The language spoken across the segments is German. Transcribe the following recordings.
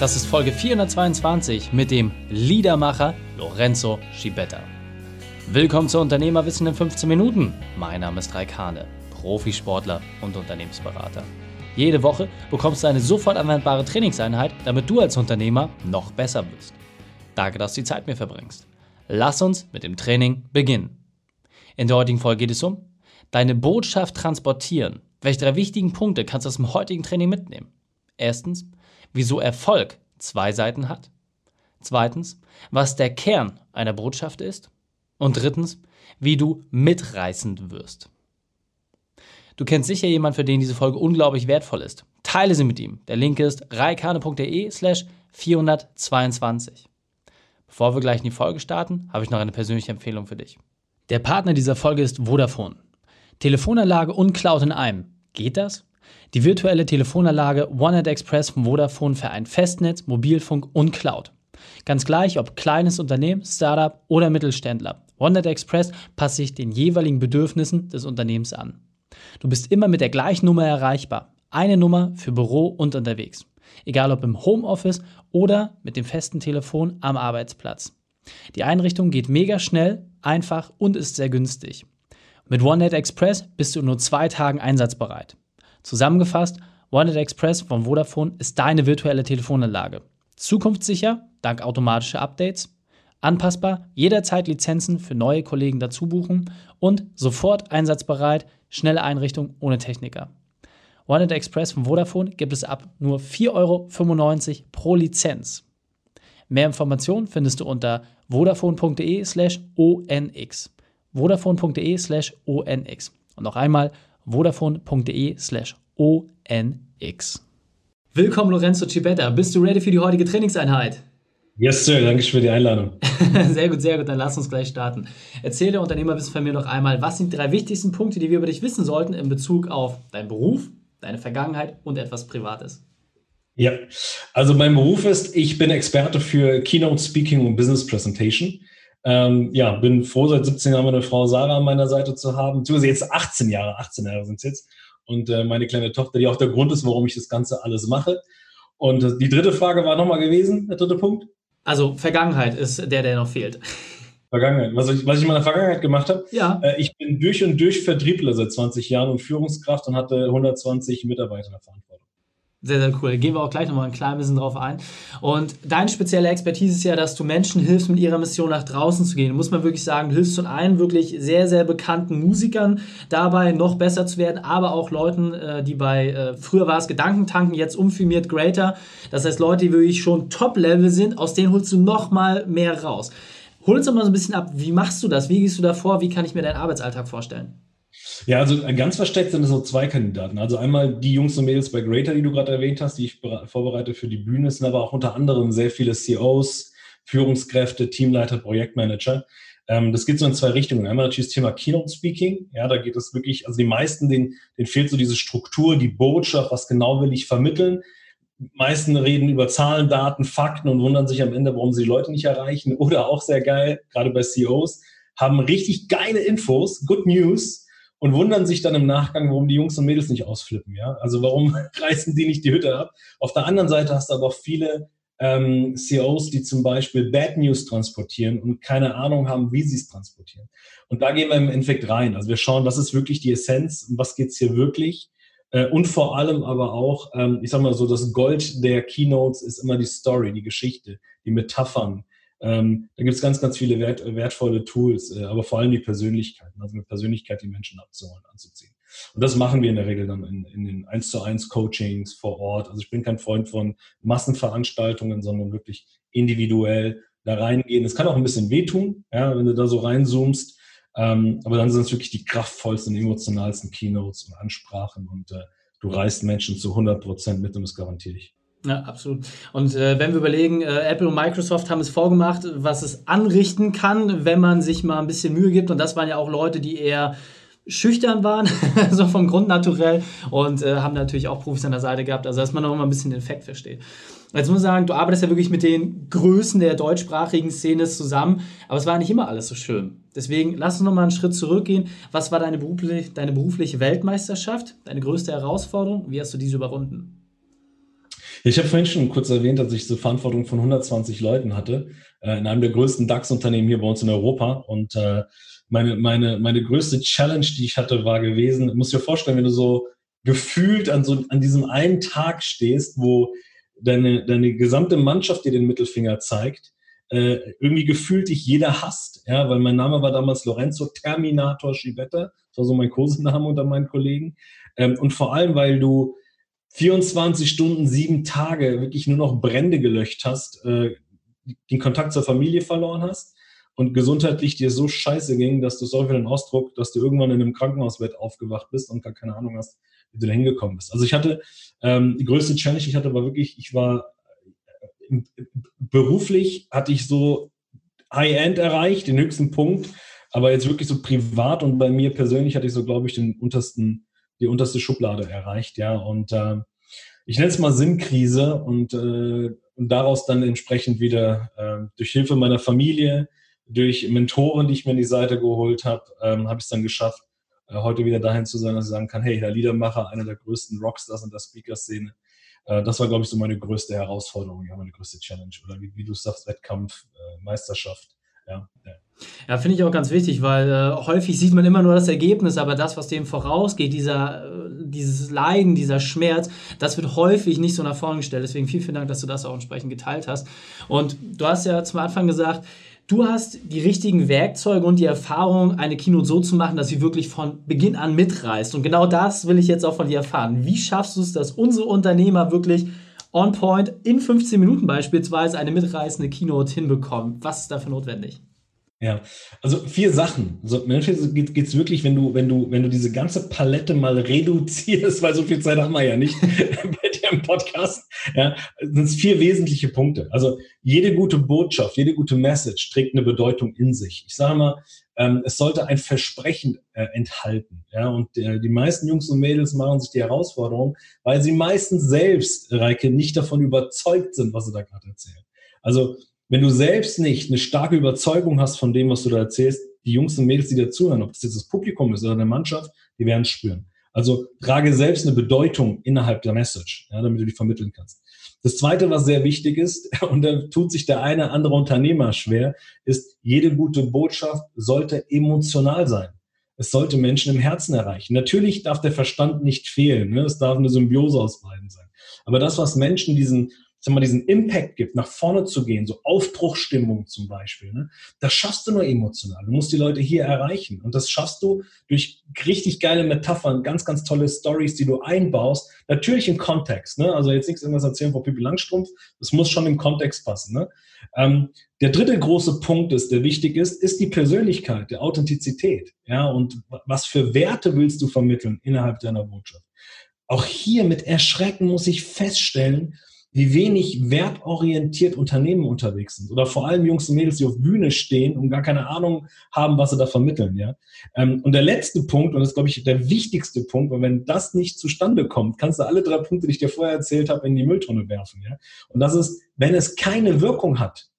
Das ist Folge 422 mit dem Liedermacher Lorenzo Schibetta. Willkommen zu Unternehmerwissen in 15 Minuten. Mein Name ist Raik Hane, Profisportler und Unternehmensberater. Jede Woche bekommst du eine sofort anwendbare Trainingseinheit, damit du als Unternehmer noch besser wirst. Danke, dass du die Zeit mir verbringst. Lass uns mit dem Training beginnen. In der heutigen Folge geht es um deine Botschaft transportieren. Welche drei wichtigen Punkte kannst du aus dem heutigen Training mitnehmen? Erstens, wieso Erfolg zwei Seiten hat. Zweitens, was der Kern einer Botschaft ist. Und drittens, wie du mitreißend wirst. Du kennst sicher jemanden, für den diese Folge unglaublich wertvoll ist. Teile sie mit ihm. Der Link ist reikane.de slash 422. Bevor wir gleich in die Folge starten, habe ich noch eine persönliche Empfehlung für dich. Der Partner dieser Folge ist Vodafone. Telefonanlage und Cloud in einem. Geht das? Die virtuelle Telefonanlage OneNet Express von Vodafone vereint Festnetz, Mobilfunk und Cloud. Ganz gleich, ob kleines Unternehmen, Startup oder Mittelständler. OneNet Express passt sich den jeweiligen Bedürfnissen des Unternehmens an. Du bist immer mit der gleichen Nummer erreichbar. Eine Nummer für Büro und unterwegs. Egal ob im Homeoffice oder mit dem festen Telefon am Arbeitsplatz. Die Einrichtung geht mega schnell, einfach und ist sehr günstig. Mit OneNet Express bist du in nur zwei Tagen einsatzbereit. Zusammengefasst, OneNet Express von Vodafone ist deine virtuelle Telefonanlage. Zukunftssicher, dank automatischer Updates, anpassbar, jederzeit Lizenzen für neue Kollegen dazu buchen und sofort einsatzbereit Schnelle Einrichtung ohne Techniker. OneNet Express von Vodafone gibt es ab nur 4,95 Euro pro Lizenz. Mehr Informationen findest du unter vodafone.de slash onx. vodafone.de slash onx. Und noch einmal vodafone.de slash onx. Willkommen Lorenzo Cibetta. Bist du ready für die heutige Trainingseinheit? Yes, Sir, danke für die Einladung. sehr gut, sehr gut, dann lass uns gleich starten. Erzähl der Unternehmerwissen von mir noch einmal, was sind die drei wichtigsten Punkte, die wir über dich wissen sollten in Bezug auf deinen Beruf, deine Vergangenheit und etwas Privates? Ja, also mein Beruf ist, ich bin Experte für Keynote Speaking und Business Presentation. Ähm, ja, bin froh, seit 17 Jahren meine Frau Sarah an meiner Seite zu haben. Beziehungsweise jetzt 18 Jahre, 18 Jahre sind es jetzt. Und äh, meine kleine Tochter, die auch der Grund ist, warum ich das Ganze alles mache. Und äh, die dritte Frage war nochmal gewesen, der dritte Punkt. Also Vergangenheit ist der, der noch fehlt. Vergangenheit. Was ich, was ich in meiner Vergangenheit gemacht habe, ja. Äh, ich bin durch und durch Vertriebler seit 20 Jahren und Führungskraft und hatte 120 Mitarbeiter in der Verantwortung. Sehr, sehr cool. Gehen wir auch gleich nochmal ein klein bisschen drauf ein. Und deine spezielle Expertise ist ja, dass du Menschen hilfst, mit ihrer Mission nach draußen zu gehen. Muss man wirklich sagen, du hilfst von einen wirklich sehr, sehr bekannten Musikern dabei, noch besser zu werden, aber auch Leuten, äh, die bei, äh, früher war es Gedankentanken, jetzt umfirmiert Greater. Das heißt, Leute, die wirklich schon Top-Level sind, aus denen holst du noch mal mehr raus. Hol uns doch mal so ein bisschen ab, wie machst du das? Wie gehst du da vor? Wie kann ich mir deinen Arbeitsalltag vorstellen? Ja, also ganz versteckt sind es so zwei Kandidaten. Also einmal die Jungs und Mädels bei Greater, die du gerade erwähnt hast, die ich vorbereite für die Bühne, es sind aber auch unter anderem sehr viele CEOs, Führungskräfte, Teamleiter, Projektmanager. Ähm, das geht so in zwei Richtungen. Einmal natürlich das Thema Keynote Speaking. Ja, da geht es wirklich, also die meisten, denen, denen fehlt so diese Struktur, die Botschaft, was genau will ich vermitteln. Die meisten reden über Zahlen, Daten, Fakten und wundern sich am Ende, warum sie die Leute nicht erreichen. Oder auch sehr geil, gerade bei CEOs, haben richtig geile Infos, Good News, und wundern sich dann im Nachgang, warum die Jungs und Mädels nicht ausflippen. Ja? Also warum reißen die nicht die Hütte ab? Auf der anderen Seite hast du aber auch viele ähm, CEOs, die zum Beispiel Bad News transportieren und keine Ahnung haben, wie sie es transportieren. Und da gehen wir im Endeffekt rein. Also wir schauen, was ist wirklich die Essenz, um was geht's hier wirklich. Äh, und vor allem aber auch, ähm, ich sag mal so, das Gold der Keynotes ist immer die Story, die Geschichte, die Metaphern, ähm, da gibt es ganz, ganz viele wert, wertvolle Tools, äh, aber vor allem die Persönlichkeiten, also mit Persönlichkeit die Menschen abzuholen, anzuziehen. Und das machen wir in der Regel dann in, in den 1 zu 1 Coachings vor Ort. Also ich bin kein Freund von Massenveranstaltungen, sondern wirklich individuell da reingehen. Es kann auch ein bisschen wehtun, ja, wenn du da so reinzoomst. Ähm, aber dann sind es wirklich die kraftvollsten, emotionalsten Keynotes und Ansprachen und äh, du reißt Menschen zu 100 Prozent mit und das garantiere ich. Ja, absolut. Und äh, wenn wir überlegen, äh, Apple und Microsoft haben es vorgemacht, was es anrichten kann, wenn man sich mal ein bisschen Mühe gibt. Und das waren ja auch Leute, die eher schüchtern waren, so vom Grund naturell und äh, haben natürlich auch Profis an der Seite gehabt, also dass man noch mal ein bisschen den Effekt versteht. Jetzt muss ich sagen, du arbeitest ja wirklich mit den Größen der deutschsprachigen Szene zusammen, aber es war nicht immer alles so schön. Deswegen lass uns noch mal einen Schritt zurückgehen. Was war deine berufliche, deine berufliche Weltmeisterschaft, deine größte Herausforderung? Wie hast du diese überwunden? Ich habe vorhin schon kurz erwähnt, dass ich so Verantwortung von 120 Leuten hatte, äh, in einem der größten DAX-Unternehmen hier bei uns in Europa. Und äh, meine, meine, meine größte Challenge, die ich hatte, war gewesen, muss dir vorstellen, wenn du so gefühlt an so an diesem einen Tag stehst, wo deine, deine gesamte Mannschaft dir den Mittelfinger zeigt, äh, irgendwie gefühlt dich jeder hasst, ja, weil mein Name war damals Lorenzo Terminator Schibetta, das war so mein Kosename unter meinen Kollegen. Ähm, und vor allem, weil du 24 Stunden, sieben Tage wirklich nur noch Brände gelöscht hast, äh, den Kontakt zur Familie verloren hast und gesundheitlich dir so scheiße ging, dass du, sorry für den Ausdruck, dass du irgendwann in einem Krankenhausbett aufgewacht bist und gar keine Ahnung hast, wie du da hingekommen bist. Also ich hatte, ähm, die größte Challenge, ich hatte, war wirklich, ich war äh, beruflich hatte ich so High-End erreicht, den höchsten Punkt, aber jetzt wirklich so privat und bei mir persönlich hatte ich so, glaube ich, den untersten, die unterste Schublade erreicht, ja. Und äh, ich nenne es mal Sinnkrise und, äh, und daraus dann entsprechend wieder äh, durch Hilfe meiner Familie, durch Mentoren, die ich mir in die Seite geholt habe, ähm, habe ich es dann geschafft, äh, heute wieder dahin zu sein, dass ich sagen kann, hey, der Liedermacher, einer der größten Rockstars in der Speaker-Szene, äh, das war, glaube ich, so meine größte Herausforderung, ja, meine größte Challenge. Oder wie, wie du sagst, Wettkampf, äh, Meisterschaft. Ja, ja. finde ich auch ganz wichtig, weil äh, häufig sieht man immer nur das Ergebnis, aber das, was dem vorausgeht, dieser, äh, dieses Leiden, dieser Schmerz, das wird häufig nicht so nach vorne gestellt. Deswegen vielen, vielen Dank, dass du das auch entsprechend geteilt hast. Und du hast ja zum Anfang gesagt, Du hast die richtigen Werkzeuge und die Erfahrung, eine Keynote so zu machen, dass sie wirklich von Beginn an mitreißt. Und genau das will ich jetzt auch von dir erfahren. Wie schaffst du es, dass unsere Unternehmer wirklich on point in 15 Minuten beispielsweise eine mitreißende Keynote hinbekommen? Was ist dafür notwendig? Ja, also vier Sachen. Also geht es wirklich, wenn du, wenn du, wenn du diese ganze Palette mal reduzierst, weil so viel Zeit haben wir ja nicht bei dir im Podcast, ja, sind es vier wesentliche Punkte. Also jede gute Botschaft, jede gute Message trägt eine Bedeutung in sich. Ich sage mal, ähm, es sollte ein Versprechen äh, enthalten. Ja, und äh, die meisten Jungs und Mädels machen sich die Herausforderung, weil sie meistens selbst, Reike, nicht davon überzeugt sind, was sie da gerade erzählen. Also wenn du selbst nicht eine starke Überzeugung hast von dem, was du da erzählst, die Jungs und Mädels, die dir zuhören, ob das jetzt das Publikum ist oder eine Mannschaft, die werden es spüren. Also trage selbst eine Bedeutung innerhalb der Message, ja, damit du die vermitteln kannst. Das zweite, was sehr wichtig ist, und da tut sich der eine andere Unternehmer schwer, ist, jede gute Botschaft sollte emotional sein. Es sollte Menschen im Herzen erreichen. Natürlich darf der Verstand nicht fehlen. Ne? Es darf eine Symbiose aus beiden sein. Aber das, was Menschen diesen sag mal, diesen Impact gibt, nach vorne zu gehen, so Aufbruchstimmung zum Beispiel, ne? das schaffst du nur emotional. Du musst die Leute hier erreichen. Und das schaffst du durch richtig geile Metaphern, ganz, ganz tolle Stories, die du einbaust. Natürlich im Kontext. Ne? Also jetzt nichts irgendwas erzählen von Pippi Langstrumpf. Das muss schon im Kontext passen. Ne? Ähm, der dritte große Punkt ist, der wichtig ist, ist die Persönlichkeit, der Authentizität. Ja, und was für Werte willst du vermitteln innerhalb deiner Botschaft? Auch hier mit Erschrecken muss ich feststellen, wie wenig wertorientiert Unternehmen unterwegs sind. Oder vor allem Jungs und Mädels, die auf Bühne stehen und gar keine Ahnung haben, was sie da vermitteln. Ja? Ähm, und der letzte Punkt, und das ist, glaube ich, der wichtigste Punkt, weil wenn das nicht zustande kommt, kannst du alle drei Punkte, die ich dir vorher erzählt habe, in die Mülltonne werfen. Ja? Und das ist, wenn es keine Wirkung hat,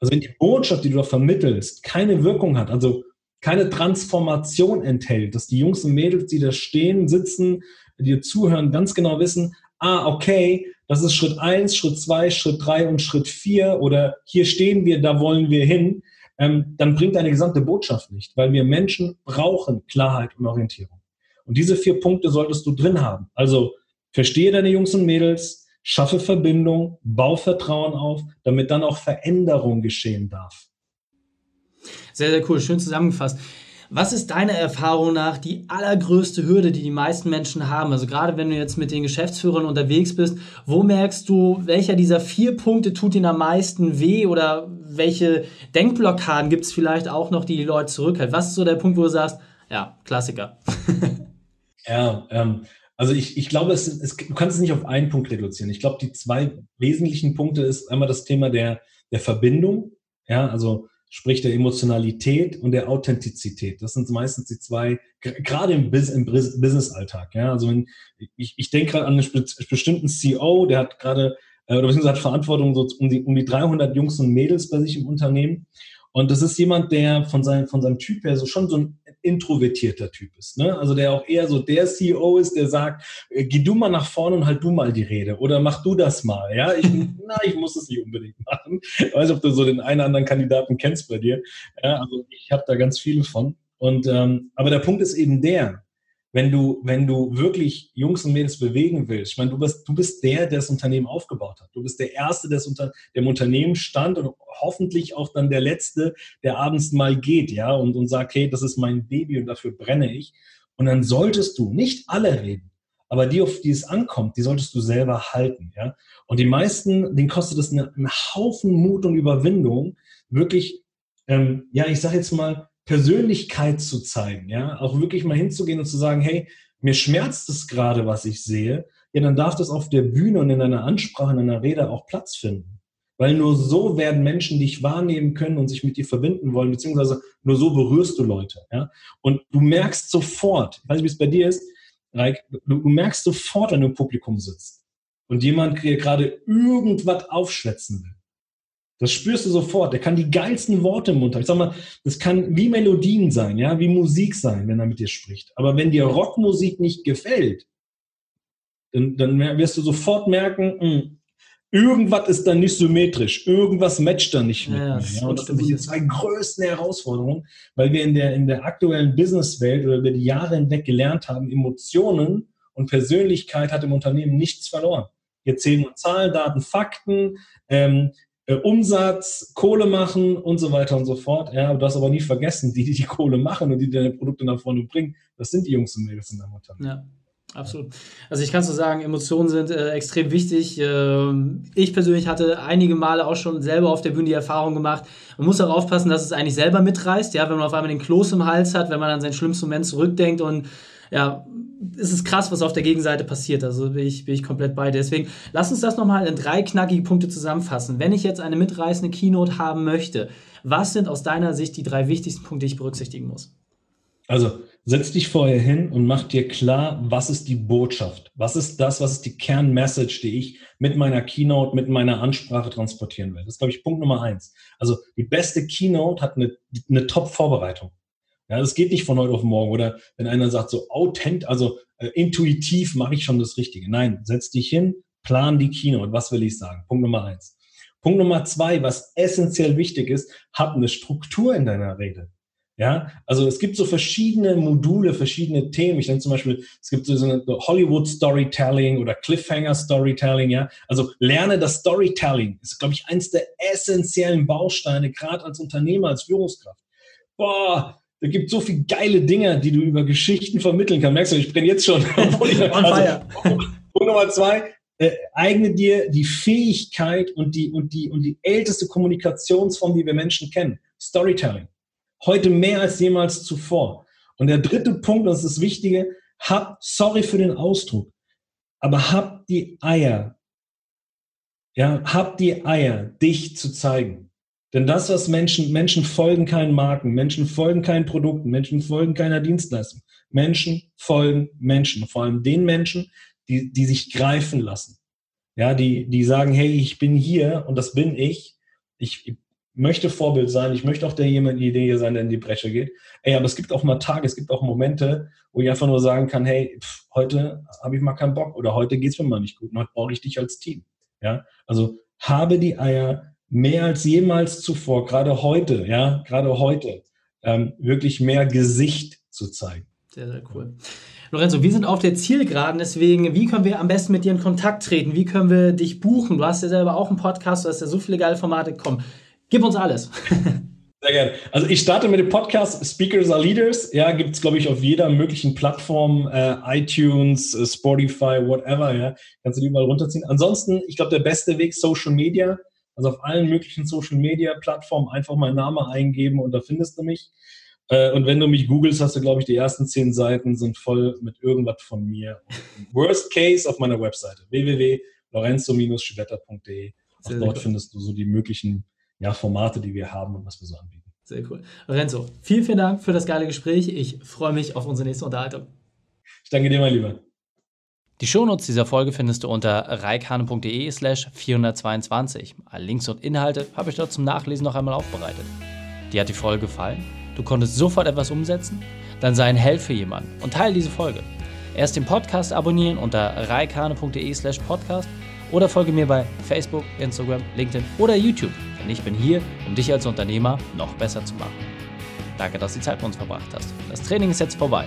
also wenn die Botschaft, die du da vermittelst, keine Wirkung hat, also keine Transformation enthält, dass die Jungs und Mädels, die da stehen, sitzen, dir zuhören, ganz genau wissen, ah, okay, das ist Schritt eins, Schritt zwei, Schritt drei und Schritt vier oder hier stehen wir, da wollen wir hin, ähm, dann bringt deine gesamte Botschaft nicht, weil wir Menschen brauchen Klarheit und Orientierung. Und diese vier Punkte solltest du drin haben. Also verstehe deine Jungs und Mädels, schaffe Verbindung, bau Vertrauen auf, damit dann auch Veränderung geschehen darf. Sehr, sehr cool, schön zusammengefasst. Was ist deiner Erfahrung nach die allergrößte Hürde, die die meisten Menschen haben? Also gerade wenn du jetzt mit den Geschäftsführern unterwegs bist, wo merkst du, welcher dieser vier Punkte tut ihnen am meisten weh oder welche Denkblockaden gibt es vielleicht auch noch, die die Leute zurückhalten? Was ist so der Punkt, wo du sagst, ja, Klassiker? ja, ähm, also ich, ich glaube, es, es, du kannst es nicht auf einen Punkt reduzieren. Ich glaube, die zwei wesentlichen Punkte ist einmal das Thema der, der Verbindung. Ja, also sprich der Emotionalität und der Authentizität. Das sind meistens die zwei, gerade im, im Business-Alltag. Ja? Also wenn, ich, ich denke gerade an einen bestimmten CEO, der hat gerade, äh, oder beziehungsweise hat Verantwortung so um die, um die 300 Jungs und Mädels bei sich im Unternehmen. Und das ist jemand, der von seinem, von seinem Typ her so schon so ein introvertierter Typ ist. Ne? Also der auch eher so der CEO ist, der sagt, äh, geh du mal nach vorne und halt du mal die Rede oder mach du das mal. Ja, ich, na, ich muss es nicht unbedingt machen. Ich weiß, ob du so den einen oder anderen Kandidaten kennst bei dir. Ja, also ich habe da ganz viele von. Und ähm, aber der Punkt ist eben der, wenn du, wenn du wirklich Jungs und Mädels bewegen willst, ich meine, du bist, du bist der, der das Unternehmen aufgebaut hat. Du bist der Erste, der, unter, der im Unternehmen stand und hoffentlich auch dann der Letzte, der abends mal geht, ja, und, und sagt, hey, das ist mein Baby und dafür brenne ich. Und dann solltest du nicht alle reden, aber die, auf die es ankommt, die solltest du selber halten, ja. Und die meisten, denen kostet es einen, einen Haufen Mut und Überwindung, wirklich, ähm, ja, ich sag jetzt mal, Persönlichkeit zu zeigen, ja, auch wirklich mal hinzugehen und zu sagen, hey, mir schmerzt es gerade, was ich sehe, ja, dann darf das auf der Bühne und in einer Ansprache, in einer Rede auch Platz finden. Weil nur so werden Menschen dich wahrnehmen können und sich mit dir verbinden wollen, beziehungsweise nur so berührst du Leute. Ja? Und du merkst sofort, ich weiß nicht, wie es bei dir ist, Reik, du, du merkst sofort, wenn du im Publikum sitzt und jemand gerade irgendwas aufschwätzen will. Das spürst du sofort. Der kann die geilsten Worte im Mund haben. Ich sag mal, das kann wie Melodien sein, ja, wie Musik sein, wenn er mit dir spricht. Aber wenn dir Rockmusik nicht gefällt, dann, dann wirst du sofort merken, mh, hm, irgendwas ist da nicht symmetrisch, irgendwas matcht da nicht mit ja, mir. Ja? Und das sind die zwei größten Herausforderungen, weil wir in der, in der aktuellen Businesswelt oder über die Jahre hinweg gelernt haben, Emotionen und Persönlichkeit hat im Unternehmen nichts verloren. Hier zählen nur Zahlen, Daten, Fakten. Ähm, äh, Umsatz, Kohle machen und so weiter und so fort. Ja, du hast aber nie vergessen, die, die die Kohle machen und die deine Produkte nach vorne bringen, das sind die Jungs und Mädels in deinem Unternehmen. Ja. Absolut. Also ich kann so sagen, Emotionen sind äh, extrem wichtig. Ähm, ich persönlich hatte einige Male auch schon selber auf der Bühne die Erfahrung gemacht. Man muss auch aufpassen, dass es eigentlich selber mitreißt. Ja, wenn man auf einmal den Kloß im Hals hat, wenn man an seinen schlimmsten Moment zurückdenkt und ja, es ist krass, was auf der Gegenseite passiert. Also bin ich, bin ich komplett bei dir. Deswegen lass uns das nochmal in drei knackige Punkte zusammenfassen. Wenn ich jetzt eine mitreißende Keynote haben möchte, was sind aus deiner Sicht die drei wichtigsten Punkte, die ich berücksichtigen muss? Also setz dich vorher hin und mach dir klar, was ist die Botschaft? Was ist das, was ist die Kernmessage, die ich mit meiner Keynote, mit meiner Ansprache transportieren will? Das ist, glaube ich, Punkt Nummer eins. Also die beste Keynote hat eine, eine Top-Vorbereitung. Ja, das geht nicht von heute auf morgen. Oder wenn einer sagt, so authent, also äh, intuitiv mache ich schon das Richtige. Nein, setz dich hin, plan die Keynote. Was will ich sagen? Punkt Nummer eins. Punkt Nummer zwei, was essentiell wichtig ist, hab eine Struktur in deiner Rede. Ja, also es gibt so verschiedene Module, verschiedene Themen. Ich denke zum Beispiel, es gibt so eine Hollywood Storytelling oder Cliffhanger Storytelling. Ja, also lerne das Storytelling. Ist, glaube ich, eins der essentiellen Bausteine, gerade als Unternehmer, als Führungskraft. Boah, da gibt so viele geile Dinge, die du über Geschichten vermitteln kannst. Merkst du, ich brenne jetzt schon. also, Punkt Nummer zwei, äh, eigne dir die Fähigkeit und die, und, die, und die älteste Kommunikationsform, die wir Menschen kennen. Storytelling. Heute mehr als jemals zuvor. Und der dritte Punkt, das ist das Wichtige, hab, sorry für den Ausdruck, aber hab die Eier, ja, hab die Eier, dich zu zeigen. Denn das, was Menschen, Menschen folgen keinen Marken, Menschen folgen keinen Produkten, Menschen folgen keiner Dienstleistung. Menschen folgen Menschen, vor allem den Menschen, die, die sich greifen lassen. Ja, die, die sagen, hey, ich bin hier und das bin ich. Ich, möchte Vorbild sein, ich möchte auch der jemand, Idee sein, der in die Bresche geht. Ey, aber es gibt auch mal Tage, es gibt auch Momente, wo ich einfach nur sagen kann, hey, pff, heute habe ich mal keinen Bock oder heute geht's mir mal nicht gut und heute brauche ich dich als Team. Ja, also habe die Eier, mehr als jemals zuvor, gerade heute, ja, gerade heute, ähm, wirklich mehr Gesicht zu zeigen. Sehr, sehr cool. Lorenzo, wir sind auf der Zielgeraden, deswegen, wie können wir am besten mit dir in Kontakt treten? Wie können wir dich buchen? Du hast ja selber auch einen Podcast, du hast ja so viele geile Formate. Komm, gib uns alles. Sehr gerne. Also ich starte mit dem Podcast Speakers are Leaders. Ja, gibt es, glaube ich, auf jeder möglichen Plattform, äh, iTunes, äh, Spotify, whatever, ja. Kannst du die überall runterziehen. Ansonsten, ich glaube, der beste Weg, Social Media. Also auf allen möglichen Social Media Plattformen einfach meinen Namen eingeben und da findest du mich. Äh, und wenn du mich googelst, hast du, glaube ich, die ersten zehn Seiten sind voll mit irgendwas von mir. Worst Case auf meiner Webseite www.lorenzo-schwetter.de. Auch dort findest du so die möglichen ja, Formate, die wir haben und was wir so anbieten. Sehr cool. Lorenzo, vielen, vielen Dank für das geile Gespräch. Ich freue mich auf unsere nächste Unterhaltung. Ich danke dir, mein Lieber. Die Shownotes dieser Folge findest du unter reikane.de slash 422. Alle Links und Inhalte habe ich dort zum Nachlesen noch einmal aufbereitet. Dir hat die Folge gefallen? Du konntest sofort etwas umsetzen? dann sei ein Held für jemanden und teile diese Folge. Erst den Podcast abonnieren unter reikane.de slash podcast oder folge mir bei Facebook, Instagram, LinkedIn oder YouTube, denn ich bin hier, um dich als Unternehmer noch besser zu machen. Danke, dass du die Zeit mit uns verbracht hast. Das Training ist jetzt vorbei.